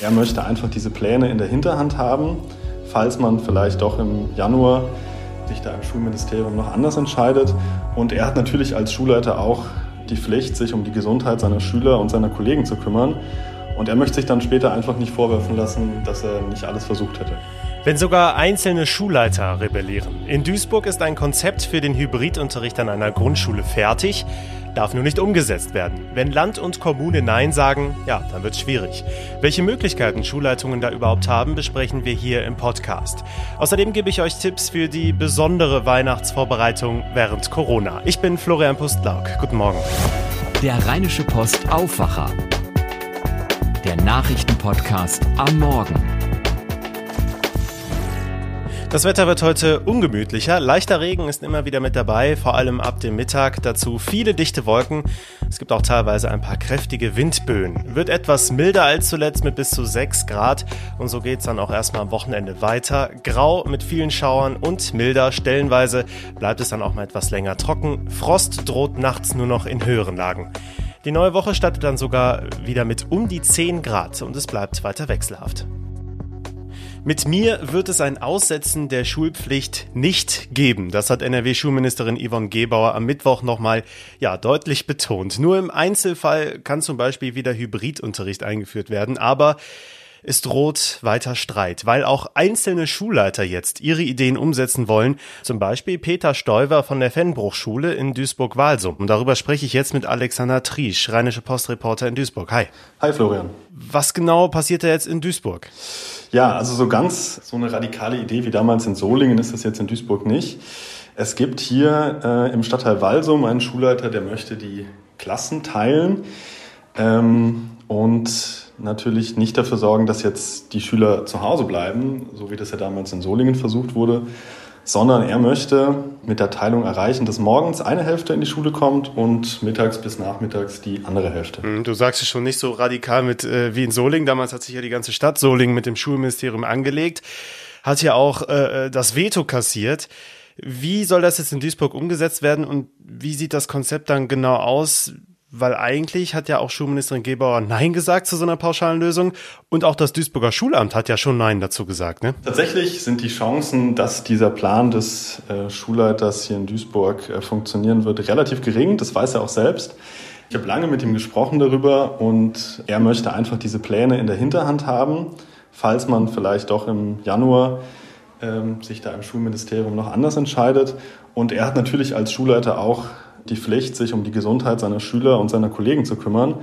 Er möchte einfach diese Pläne in der Hinterhand haben, falls man vielleicht doch im Januar sich da im Schulministerium noch anders entscheidet. Und er hat natürlich als Schulleiter auch die Pflicht, sich um die Gesundheit seiner Schüler und seiner Kollegen zu kümmern. Und er möchte sich dann später einfach nicht vorwerfen lassen, dass er nicht alles versucht hätte. Wenn sogar einzelne Schulleiter rebellieren. In Duisburg ist ein Konzept für den Hybridunterricht an einer Grundschule fertig darf nur nicht umgesetzt werden. Wenn Land und Kommune Nein sagen, ja, dann wird es schwierig. Welche Möglichkeiten Schulleitungen da überhaupt haben, besprechen wir hier im Podcast. Außerdem gebe ich euch Tipps für die besondere Weihnachtsvorbereitung während Corona. Ich bin Florian Pustlauk. Guten Morgen. Der Rheinische Post Aufwacher. Der Nachrichtenpodcast am Morgen. Das Wetter wird heute ungemütlicher. Leichter Regen ist immer wieder mit dabei, vor allem ab dem Mittag. Dazu viele dichte Wolken. Es gibt auch teilweise ein paar kräftige Windböen. Wird etwas milder als zuletzt mit bis zu 6 Grad. Und so geht es dann auch erstmal am Wochenende weiter. Grau mit vielen Schauern und milder. Stellenweise bleibt es dann auch mal etwas länger trocken. Frost droht nachts nur noch in höheren Lagen. Die neue Woche startet dann sogar wieder mit um die 10 Grad und es bleibt weiter wechselhaft. Mit mir wird es ein Aussetzen der Schulpflicht nicht geben. Das hat NRW-Schulministerin Yvonne Gebauer am Mittwoch nochmal ja, deutlich betont. Nur im Einzelfall kann zum Beispiel wieder Hybridunterricht eingeführt werden, aber es droht weiter Streit, weil auch einzelne Schulleiter jetzt ihre Ideen umsetzen wollen. Zum Beispiel Peter Stoiver von der Fennbruchschule in Duisburg-Walsum. Und darüber spreche ich jetzt mit Alexander Triesch, Rheinische Postreporter in Duisburg. Hi. Hi Florian. Was genau passiert da jetzt in Duisburg? Ja, also so ganz so eine radikale Idee wie damals in Solingen ist das jetzt in Duisburg nicht. Es gibt hier äh, im Stadtteil Walsum einen Schulleiter, der möchte die Klassen teilen. Ähm, und natürlich nicht dafür sorgen, dass jetzt die Schüler zu Hause bleiben, so wie das ja damals in Solingen versucht wurde, sondern er möchte mit der Teilung erreichen, dass morgens eine Hälfte in die Schule kommt und mittags bis nachmittags die andere Hälfte. Hm, du sagst es schon nicht so radikal mit äh, wie in Solingen. Damals hat sich ja die ganze Stadt Solingen mit dem Schulministerium angelegt, hat ja auch äh, äh das Veto kassiert. Wie soll das jetzt in Duisburg umgesetzt werden und wie sieht das Konzept dann genau aus? Weil eigentlich hat ja auch Schulministerin Gebauer Nein gesagt zu so einer pauschalen Lösung und auch das Duisburger Schulamt hat ja schon Nein dazu gesagt. Ne? Tatsächlich sind die Chancen, dass dieser Plan des äh, Schulleiters hier in Duisburg äh, funktionieren wird, relativ gering. Das weiß er auch selbst. Ich habe lange mit ihm gesprochen darüber und er möchte einfach diese Pläne in der Hinterhand haben, falls man vielleicht doch im Januar ähm, sich da im Schulministerium noch anders entscheidet. Und er hat natürlich als Schulleiter auch die Pflicht, sich um die Gesundheit seiner Schüler und seiner Kollegen zu kümmern.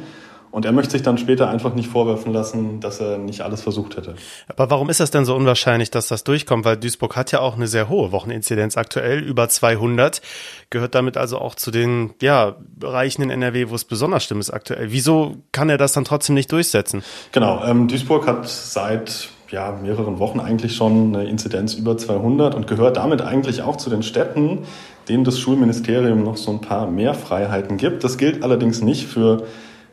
Und er möchte sich dann später einfach nicht vorwerfen lassen, dass er nicht alles versucht hätte. Aber warum ist das denn so unwahrscheinlich, dass das durchkommt? Weil Duisburg hat ja auch eine sehr hohe Wocheninzidenz aktuell, über 200. Gehört damit also auch zu den ja, Bereichen in NRW, wo es besonders schlimm ist aktuell. Wieso kann er das dann trotzdem nicht durchsetzen? Genau, ähm, Duisburg hat seit ja, mehreren Wochen eigentlich schon eine Inzidenz über 200 und gehört damit eigentlich auch zu den Städten, denen das Schulministerium noch so ein paar mehr Freiheiten gibt. Das gilt allerdings nicht für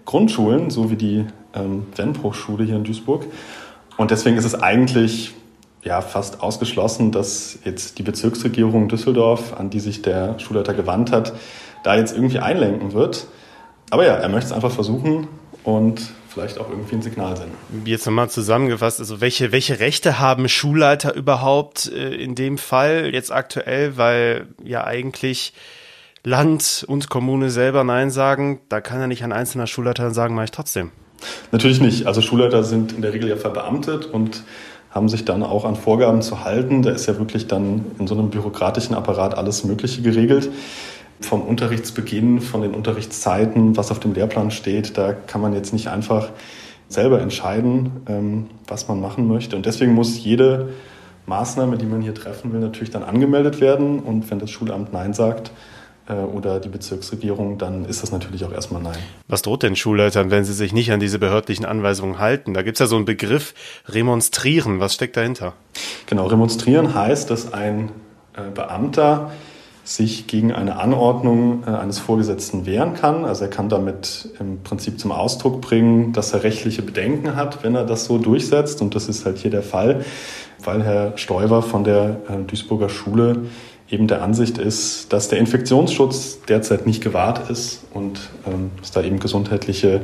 Grundschulen, so wie die ähm, Wennbruchschule hier in Duisburg. Und deswegen ist es eigentlich ja, fast ausgeschlossen, dass jetzt die Bezirksregierung Düsseldorf, an die sich der Schulleiter gewandt hat, da jetzt irgendwie einlenken wird. Aber ja, er möchte es einfach versuchen und vielleicht auch irgendwie ein Signal senden. Jetzt nochmal zusammengefasst, also welche, welche Rechte haben Schulleiter überhaupt äh, in dem Fall jetzt aktuell, weil ja eigentlich Land und Kommune selber Nein sagen, da kann ja nicht ein einzelner Schulleiter sagen, mache ich trotzdem. Natürlich nicht. Also Schulleiter sind in der Regel ja verbeamtet und haben sich dann auch an Vorgaben zu halten. Da ist ja wirklich dann in so einem bürokratischen Apparat alles Mögliche geregelt vom Unterrichtsbeginn, von den Unterrichtszeiten, was auf dem Lehrplan steht, da kann man jetzt nicht einfach selber entscheiden, ähm, was man machen möchte. Und deswegen muss jede Maßnahme, die man hier treffen will, natürlich dann angemeldet werden. Und wenn das Schulamt Nein sagt, äh, oder die Bezirksregierung, dann ist das natürlich auch erstmal Nein. Was droht denn Schulleitern, wenn sie sich nicht an diese behördlichen Anweisungen halten? Da gibt es ja so einen Begriff, remonstrieren. Was steckt dahinter? Genau, remonstrieren heißt, dass ein äh, Beamter sich gegen eine Anordnung äh, eines Vorgesetzten wehren kann. Also er kann damit im Prinzip zum Ausdruck bringen, dass er rechtliche Bedenken hat, wenn er das so durchsetzt. Und das ist halt hier der Fall, weil Herr Stoiber von der äh, Duisburger Schule eben der Ansicht ist, dass der Infektionsschutz derzeit nicht gewahrt ist und ähm, es da eben gesundheitliche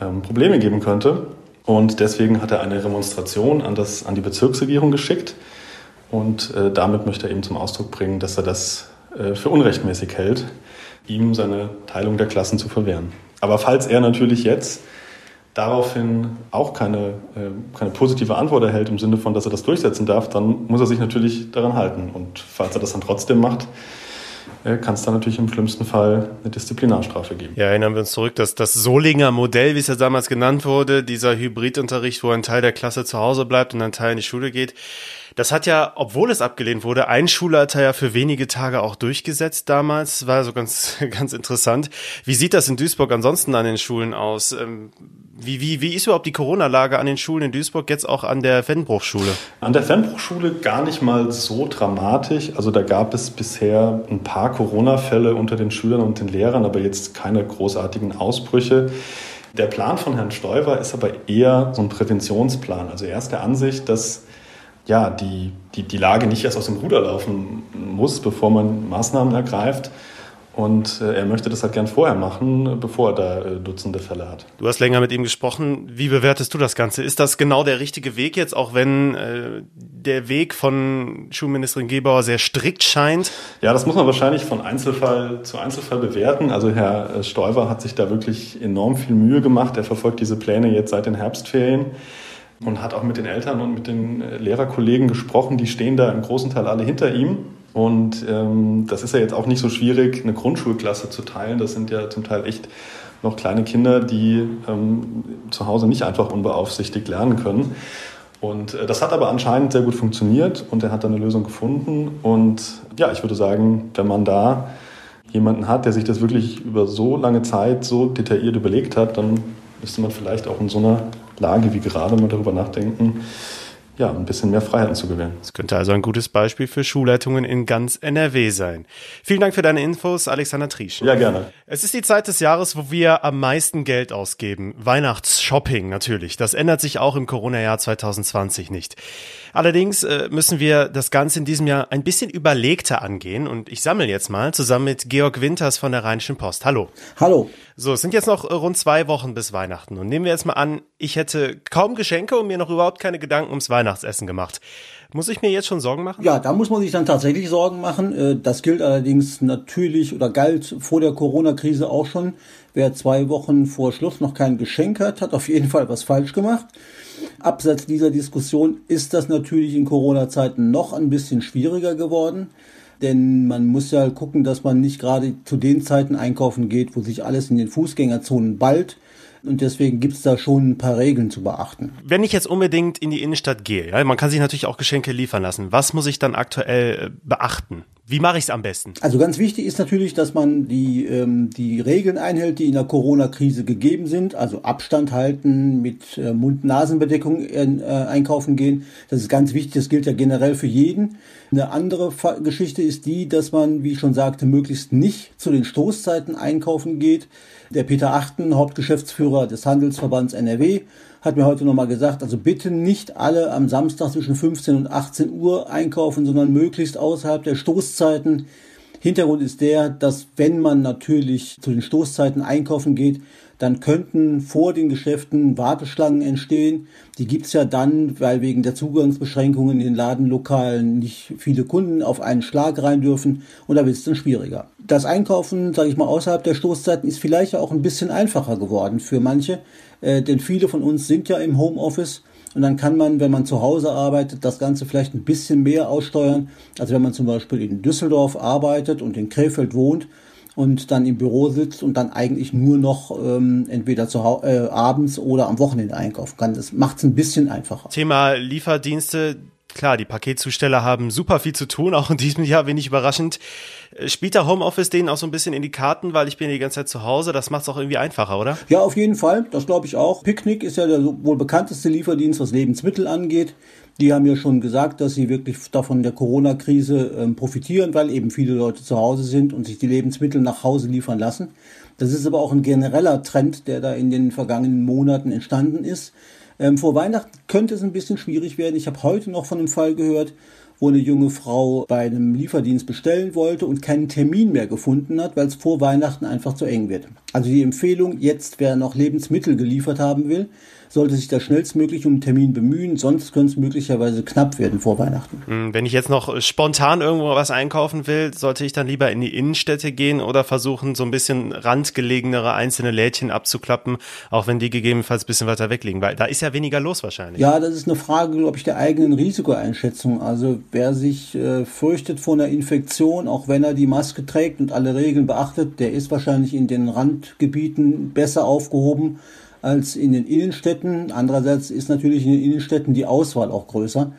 ähm, Probleme geben könnte. Und deswegen hat er eine Remonstration an, das, an die Bezirksregierung geschickt. Und äh, damit möchte er eben zum Ausdruck bringen, dass er das äh, für unrechtmäßig hält, ihm seine Teilung der Klassen zu verwehren. Aber falls er natürlich jetzt daraufhin auch keine, äh, keine positive Antwort erhält im Sinne von, dass er das durchsetzen darf, dann muss er sich natürlich daran halten. Und falls er das dann trotzdem macht, äh, kann es dann natürlich im schlimmsten Fall eine Disziplinarstrafe geben. Ja, erinnern wir uns zurück, dass das Solinger Modell, wie es ja damals genannt wurde, dieser Hybridunterricht, wo ein Teil der Klasse zu Hause bleibt und ein Teil in die Schule geht, das hat ja, obwohl es abgelehnt wurde, ein Schulleiter ja für wenige Tage auch durchgesetzt damals. War so ganz, ganz interessant. Wie sieht das in Duisburg ansonsten an den Schulen aus? Ähm, wie, wie, wie ist überhaupt die Corona-Lage an den Schulen in Duisburg, jetzt auch an der Fennbruchschule? An der Fennbruchschule gar nicht mal so dramatisch. Also da gab es bisher ein paar Corona-Fälle unter den Schülern und den Lehrern, aber jetzt keine großartigen Ausbrüche. Der Plan von Herrn Stoiber ist aber eher so ein Präventionsplan. Also er ist der Ansicht, dass ja, die, die, die Lage nicht erst aus dem Ruder laufen muss, bevor man Maßnahmen ergreift. Und äh, er möchte das halt gern vorher machen, bevor er da äh, Dutzende Fälle hat. Du hast länger mit ihm gesprochen. Wie bewertest du das Ganze? Ist das genau der richtige Weg jetzt, auch wenn äh, der Weg von Schulministerin Gebauer sehr strikt scheint? Ja, das muss man wahrscheinlich von Einzelfall zu Einzelfall bewerten. Also Herr äh, Stoiber hat sich da wirklich enorm viel Mühe gemacht. Er verfolgt diese Pläne jetzt seit den Herbstferien und hat auch mit den Eltern und mit den äh, Lehrerkollegen gesprochen. Die stehen da im großen Teil alle hinter ihm. Und ähm, das ist ja jetzt auch nicht so schwierig, eine Grundschulklasse zu teilen. Das sind ja zum Teil echt noch kleine Kinder, die ähm, zu Hause nicht einfach unbeaufsichtigt lernen können. Und äh, das hat aber anscheinend sehr gut funktioniert und er hat da eine Lösung gefunden. Und ja, ich würde sagen, wenn man da jemanden hat, der sich das wirklich über so lange Zeit so detailliert überlegt hat, dann müsste man vielleicht auch in so einer Lage wie gerade mal darüber nachdenken, ja, ein bisschen mehr Freiheiten zu gewähren. Das könnte also ein gutes Beispiel für Schulleitungen in ganz NRW sein. Vielen Dank für deine Infos, Alexander Triesch. Ja, gerne. Es ist die Zeit des Jahres, wo wir am meisten Geld ausgeben. Weihnachtsshopping natürlich. Das ändert sich auch im Corona-Jahr 2020 nicht. Allerdings äh, müssen wir das Ganze in diesem Jahr ein bisschen überlegter angehen und ich sammle jetzt mal zusammen mit Georg Winters von der Rheinischen Post. Hallo. Hallo. So, es sind jetzt noch rund zwei Wochen bis Weihnachten und nehmen wir jetzt mal an, ich hätte kaum Geschenke und mir noch überhaupt keine Gedanken ums Weihnachtsessen gemacht. Muss ich mir jetzt schon Sorgen machen? Ja, da muss man sich dann tatsächlich Sorgen machen. Äh, das gilt allerdings natürlich oder galt vor der Corona-Krise auch schon. Wer zwei Wochen vor Schluss noch kein Geschenk hat, hat auf jeden Fall was falsch gemacht. Abseits dieser Diskussion ist das natürlich in Corona-Zeiten noch ein bisschen schwieriger geworden. Denn man muss ja gucken, dass man nicht gerade zu den Zeiten einkaufen geht, wo sich alles in den Fußgängerzonen ballt. Und deswegen gibt es da schon ein paar Regeln zu beachten. Wenn ich jetzt unbedingt in die Innenstadt gehe, ja, man kann sich natürlich auch Geschenke liefern lassen. Was muss ich dann aktuell äh, beachten? Wie mache ich es am besten? Also ganz wichtig ist natürlich, dass man die, ähm, die Regeln einhält, die in der Corona-Krise gegeben sind. Also Abstand halten, mit äh, Mund-Nasen-Bedeckung äh, einkaufen gehen. Das ist ganz wichtig, das gilt ja generell für jeden. Eine andere Geschichte ist die, dass man, wie ich schon sagte, möglichst nicht zu den Stoßzeiten einkaufen geht. Der Peter Achten, Hauptgeschäftsführer des Handelsverbands NRW, hat mir heute nochmal gesagt, also bitte nicht alle am Samstag zwischen 15 und 18 Uhr einkaufen, sondern möglichst außerhalb der Stoßzeiten. Hintergrund ist der, dass wenn man natürlich zu den Stoßzeiten einkaufen geht, dann könnten vor den Geschäften Warteschlangen entstehen. Die gibt's ja dann, weil wegen der Zugangsbeschränkungen in den Ladenlokalen nicht viele Kunden auf einen Schlag rein dürfen und da wird es dann schwieriger. Das Einkaufen, sage ich mal, außerhalb der Stoßzeiten ist vielleicht auch ein bisschen einfacher geworden für manche, äh, denn viele von uns sind ja im Homeoffice und dann kann man, wenn man zu Hause arbeitet, das Ganze vielleicht ein bisschen mehr aussteuern, als wenn man zum Beispiel in Düsseldorf arbeitet und in Krefeld wohnt und dann im Büro sitzt und dann eigentlich nur noch ähm, entweder zu äh, abends oder am Wochenende einkaufen kann. Das macht es ein bisschen einfacher. Thema Lieferdienste. Klar, die Paketzusteller haben super viel zu tun, auch in diesem Jahr wenig überraschend. Äh, spielt der Homeoffice denen auch so ein bisschen in die Karten, weil ich bin die ganze Zeit zu Hause. Das macht es auch irgendwie einfacher, oder? Ja, auf jeden Fall. Das glaube ich auch. Picknick ist ja der wohl bekannteste Lieferdienst, was Lebensmittel angeht. Die haben ja schon gesagt, dass sie wirklich davon der Corona-Krise ähm, profitieren, weil eben viele Leute zu Hause sind und sich die Lebensmittel nach Hause liefern lassen. Das ist aber auch ein genereller Trend, der da in den vergangenen Monaten entstanden ist. Ähm, vor Weihnachten könnte es ein bisschen schwierig werden. Ich habe heute noch von einem Fall gehört, wo eine junge Frau bei einem Lieferdienst bestellen wollte und keinen Termin mehr gefunden hat, weil es vor Weihnachten einfach zu eng wird. Also die Empfehlung, jetzt wer noch Lebensmittel geliefert haben will, sollte sich da schnellstmöglich um einen Termin bemühen, sonst könnte es möglicherweise knapp werden vor Weihnachten. Hm, wenn ich jetzt noch spontan irgendwo was einkaufen will, sollte ich dann lieber in die Innenstädte gehen oder versuchen, so ein bisschen randgelegenere einzelne Lädchen abzuklappen, auch wenn die gegebenenfalls ein bisschen weiter weg liegen, weil da ist ja weniger los wahrscheinlich. Ja, das ist eine Frage, glaube ich, der eigenen Risikoeinschätzung. Also wer sich äh, fürchtet vor einer Infektion, auch wenn er die Maske trägt und alle Regeln beachtet, der ist wahrscheinlich in den Randgebieten besser aufgehoben als in den Innenstädten. Andererseits ist natürlich in den Innenstädten die Auswahl auch größer.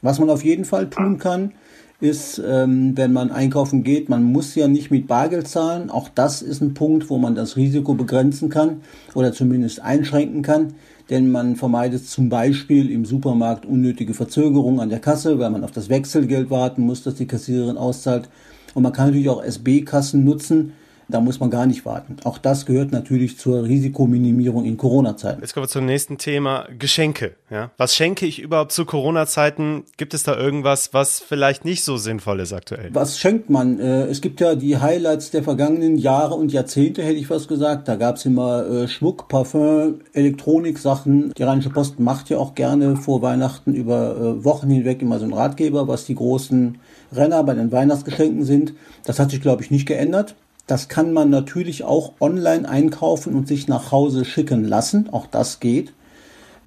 Was man auf jeden Fall tun kann, ist, ähm, wenn man einkaufen geht, man muss ja nicht mit Bargeld zahlen. Auch das ist ein Punkt, wo man das Risiko begrenzen kann oder zumindest einschränken kann. Denn man vermeidet zum Beispiel im Supermarkt unnötige Verzögerungen an der Kasse, weil man auf das Wechselgeld warten muss, das die Kassiererin auszahlt. Und man kann natürlich auch SB-Kassen nutzen, da muss man gar nicht warten. Auch das gehört natürlich zur Risikominimierung in Corona-Zeiten. Jetzt kommen wir zum nächsten Thema, Geschenke. Ja? Was schenke ich überhaupt zu Corona-Zeiten? Gibt es da irgendwas, was vielleicht nicht so sinnvoll ist aktuell? Was schenkt man? Äh, es gibt ja die Highlights der vergangenen Jahre und Jahrzehnte, hätte ich was gesagt. Da gab es immer äh, Schmuck, Parfum, Elektronik-Sachen. Die Rheinische Post macht ja auch gerne vor Weihnachten über äh, Wochen hinweg immer so einen Ratgeber, was die großen Renner bei den Weihnachtsgeschenken sind. Das hat sich, glaube ich, nicht geändert. Das kann man natürlich auch online einkaufen und sich nach Hause schicken lassen. Auch das geht.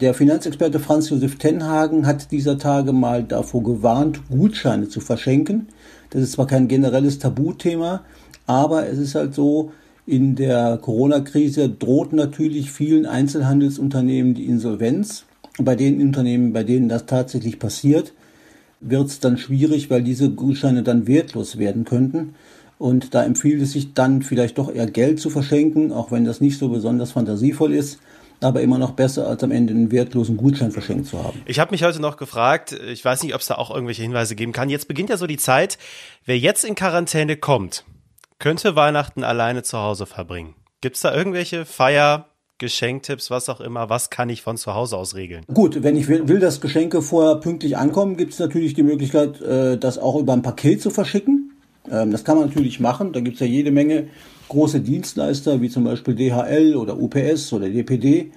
Der Finanzexperte Franz Josef Tenhagen hat dieser Tage mal davor gewarnt, Gutscheine zu verschenken. Das ist zwar kein generelles Tabuthema, aber es ist halt so, in der Corona-Krise droht natürlich vielen Einzelhandelsunternehmen die Insolvenz. Bei den Unternehmen, bei denen das tatsächlich passiert, wird es dann schwierig, weil diese Gutscheine dann wertlos werden könnten. Und da empfiehlt es sich dann vielleicht doch eher Geld zu verschenken, auch wenn das nicht so besonders fantasievoll ist aber immer noch besser, als am Ende einen wertlosen Gutschein verschenkt zu haben. Ich habe mich heute noch gefragt, ich weiß nicht, ob es da auch irgendwelche Hinweise geben kann. Jetzt beginnt ja so die Zeit, wer jetzt in Quarantäne kommt, könnte Weihnachten alleine zu Hause verbringen. Gibt es da irgendwelche Feier, Geschenktipps, was auch immer, was kann ich von zu Hause aus regeln? Gut, wenn ich will, will dass Geschenke vorher pünktlich ankommen, gibt es natürlich die Möglichkeit, äh, das auch über ein Paket zu verschicken. Ähm, das kann man natürlich machen. Da gibt es ja jede Menge große Dienstleister, wie zum Beispiel DHL oder UPS oder DPD.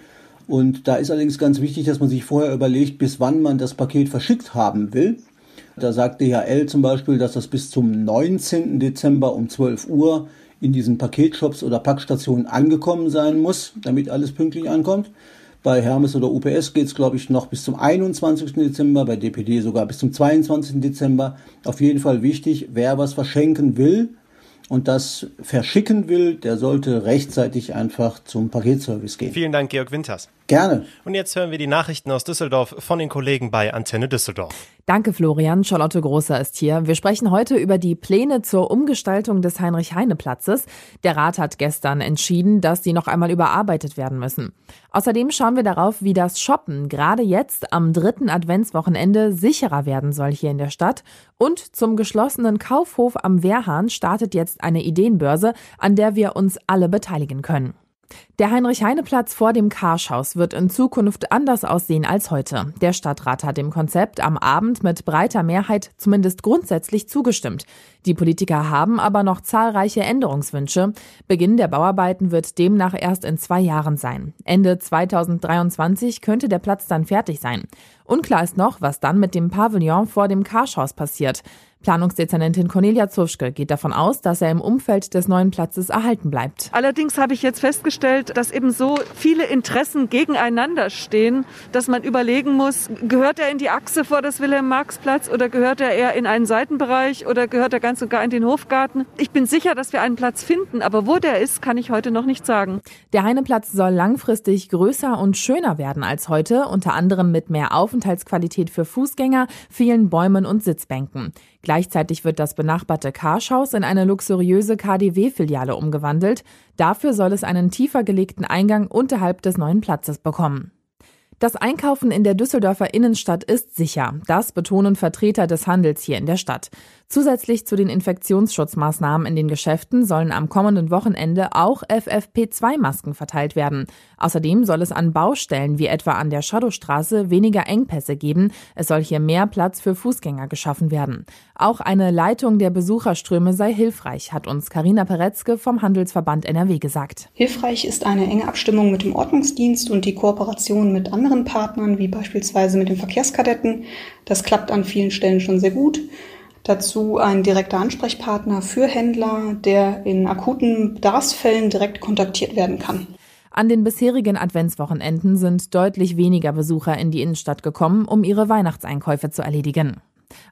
Und da ist allerdings ganz wichtig, dass man sich vorher überlegt, bis wann man das Paket verschickt haben will. Da sagt DHL zum Beispiel, dass das bis zum 19. Dezember um 12 Uhr in diesen Paketshops oder Packstationen angekommen sein muss, damit alles pünktlich ankommt. Bei Hermes oder UPS geht es, glaube ich, noch bis zum 21. Dezember, bei DPD sogar bis zum 22. Dezember. Auf jeden Fall wichtig, wer was verschenken will und das verschicken will, der sollte rechtzeitig einfach zum Paketservice gehen. Vielen Dank, Georg Winters. Gerne. Und jetzt hören wir die Nachrichten aus Düsseldorf von den Kollegen bei Antenne Düsseldorf. Danke, Florian. Charlotte Großer ist hier. Wir sprechen heute über die Pläne zur Umgestaltung des Heinrich-Heine-Platzes. Der Rat hat gestern entschieden, dass sie noch einmal überarbeitet werden müssen. Außerdem schauen wir darauf, wie das Shoppen gerade jetzt am dritten Adventswochenende sicherer werden soll hier in der Stadt. Und zum geschlossenen Kaufhof am Wehrhahn startet jetzt eine Ideenbörse, an der wir uns alle beteiligen können. Der Heinrich-Heine-Platz vor dem Karschhaus wird in Zukunft anders aussehen als heute. Der Stadtrat hat dem Konzept am Abend mit breiter Mehrheit zumindest grundsätzlich zugestimmt. Die Politiker haben aber noch zahlreiche Änderungswünsche. Beginn der Bauarbeiten wird demnach erst in zwei Jahren sein. Ende 2023 könnte der Platz dann fertig sein. Unklar ist noch, was dann mit dem Pavillon vor dem Karschhaus passiert. Planungsdezernentin Cornelia Zuschke geht davon aus, dass er im Umfeld des neuen Platzes erhalten bleibt. Allerdings habe ich jetzt festgestellt, dass eben so viele Interessen gegeneinander stehen, dass man überlegen muss, gehört er in die Achse vor das Wilhelm-Marx-Platz oder gehört er eher in einen Seitenbereich oder gehört er ganz und gar in den Hofgarten? Ich bin sicher, dass wir einen Platz finden, aber wo der ist, kann ich heute noch nicht sagen. Der Heineplatz soll langfristig größer und schöner werden als heute, unter anderem mit mehr Aufenthaltsqualität für Fußgänger, vielen Bäumen und Sitzbänken. Gleichzeitig wird das benachbarte Karschhaus in eine luxuriöse KDW-Filiale umgewandelt. Dafür soll es einen tiefer gelegten Eingang unterhalb des neuen Platzes bekommen. Das Einkaufen in der Düsseldorfer Innenstadt ist sicher. Das betonen Vertreter des Handels hier in der Stadt. Zusätzlich zu den Infektionsschutzmaßnahmen in den Geschäften sollen am kommenden Wochenende auch FFP2-Masken verteilt werden. Außerdem soll es an Baustellen wie etwa an der Shadowstraße weniger Engpässe geben. Es soll hier mehr Platz für Fußgänger geschaffen werden. Auch eine Leitung der Besucherströme sei hilfreich, hat uns Karina Peretzke vom Handelsverband NRW gesagt. Hilfreich ist eine enge Abstimmung mit dem Ordnungsdienst und die Kooperation mit anderen anderen Partnern, wie beispielsweise mit den Verkehrskadetten. Das klappt an vielen Stellen schon sehr gut. Dazu ein direkter Ansprechpartner für Händler, der in akuten Bedarfsfällen direkt kontaktiert werden kann. An den bisherigen Adventswochenenden sind deutlich weniger Besucher in die Innenstadt gekommen, um ihre Weihnachtseinkäufe zu erledigen.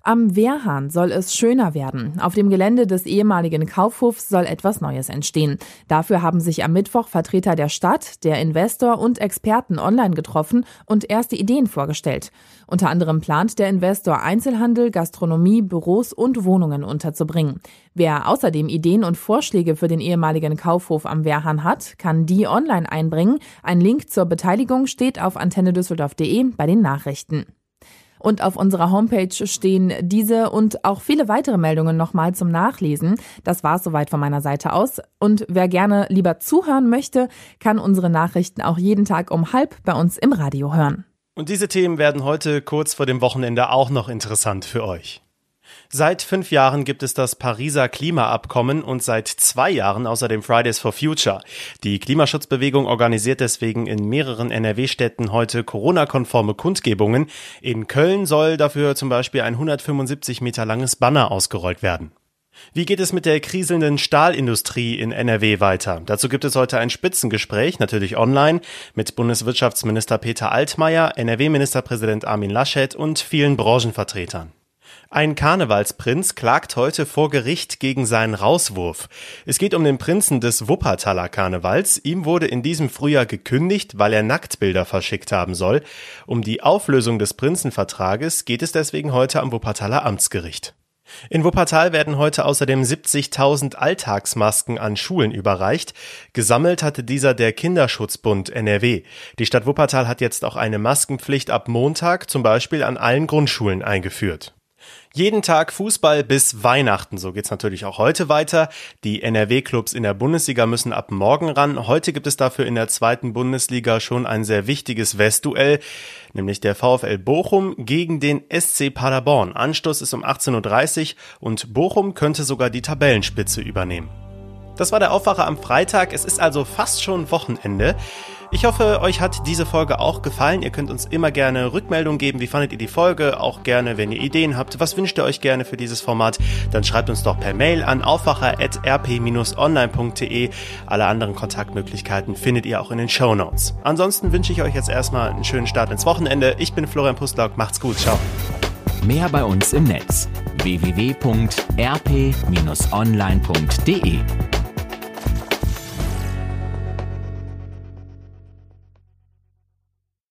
Am Wehrhahn soll es schöner werden. Auf dem Gelände des ehemaligen Kaufhofs soll etwas Neues entstehen. Dafür haben sich am Mittwoch Vertreter der Stadt, der Investor und Experten online getroffen und erste Ideen vorgestellt. Unter anderem plant der Investor Einzelhandel, Gastronomie, Büros und Wohnungen unterzubringen. Wer außerdem Ideen und Vorschläge für den ehemaligen Kaufhof am Wehrhahn hat, kann die online einbringen. Ein Link zur Beteiligung steht auf antennedüsseldorf.de bei den Nachrichten. Und auf unserer Homepage stehen diese und auch viele weitere Meldungen nochmal zum Nachlesen. Das war es soweit von meiner Seite aus. Und wer gerne lieber zuhören möchte, kann unsere Nachrichten auch jeden Tag um halb bei uns im Radio hören. Und diese Themen werden heute kurz vor dem Wochenende auch noch interessant für euch. Seit fünf Jahren gibt es das Pariser Klimaabkommen und seit zwei Jahren außerdem Fridays for Future. Die Klimaschutzbewegung organisiert deswegen in mehreren NRW-Städten heute Corona-konforme Kundgebungen. In Köln soll dafür zum Beispiel ein 175 Meter langes Banner ausgerollt werden. Wie geht es mit der kriselnden Stahlindustrie in NRW weiter? Dazu gibt es heute ein Spitzengespräch, natürlich online, mit Bundeswirtschaftsminister Peter Altmaier, NRW-Ministerpräsident Armin Laschet und vielen Branchenvertretern. Ein Karnevalsprinz klagt heute vor Gericht gegen seinen Rauswurf. Es geht um den Prinzen des Wuppertaler Karnevals. Ihm wurde in diesem Frühjahr gekündigt, weil er Nacktbilder verschickt haben soll. Um die Auflösung des Prinzenvertrages geht es deswegen heute am Wuppertaler Amtsgericht. In Wuppertal werden heute außerdem 70.000 Alltagsmasken an Schulen überreicht. Gesammelt hatte dieser der Kinderschutzbund NRW. Die Stadt Wuppertal hat jetzt auch eine Maskenpflicht ab Montag zum Beispiel an allen Grundschulen eingeführt. Jeden Tag Fußball bis Weihnachten. So geht's natürlich auch heute weiter. Die NRW-Clubs in der Bundesliga müssen ab morgen ran. Heute gibt es dafür in der zweiten Bundesliga schon ein sehr wichtiges Westduell, nämlich der VfL Bochum gegen den SC Paderborn. Anstoß ist um 18.30 Uhr und Bochum könnte sogar die Tabellenspitze übernehmen. Das war der Aufwacher am Freitag. Es ist also fast schon Wochenende. Ich hoffe, euch hat diese Folge auch gefallen. Ihr könnt uns immer gerne Rückmeldung geben. Wie fandet ihr die Folge? Auch gerne, wenn ihr Ideen habt. Was wünscht ihr euch gerne für dieses Format? Dann schreibt uns doch per Mail an aufwacher.rp-online.de. Alle anderen Kontaktmöglichkeiten findet ihr auch in den Show Notes. Ansonsten wünsche ich euch jetzt erstmal einen schönen Start ins Wochenende. Ich bin Florian Pustlauk. Macht's gut. Ciao. Mehr bei uns im Netz www.rp-online.de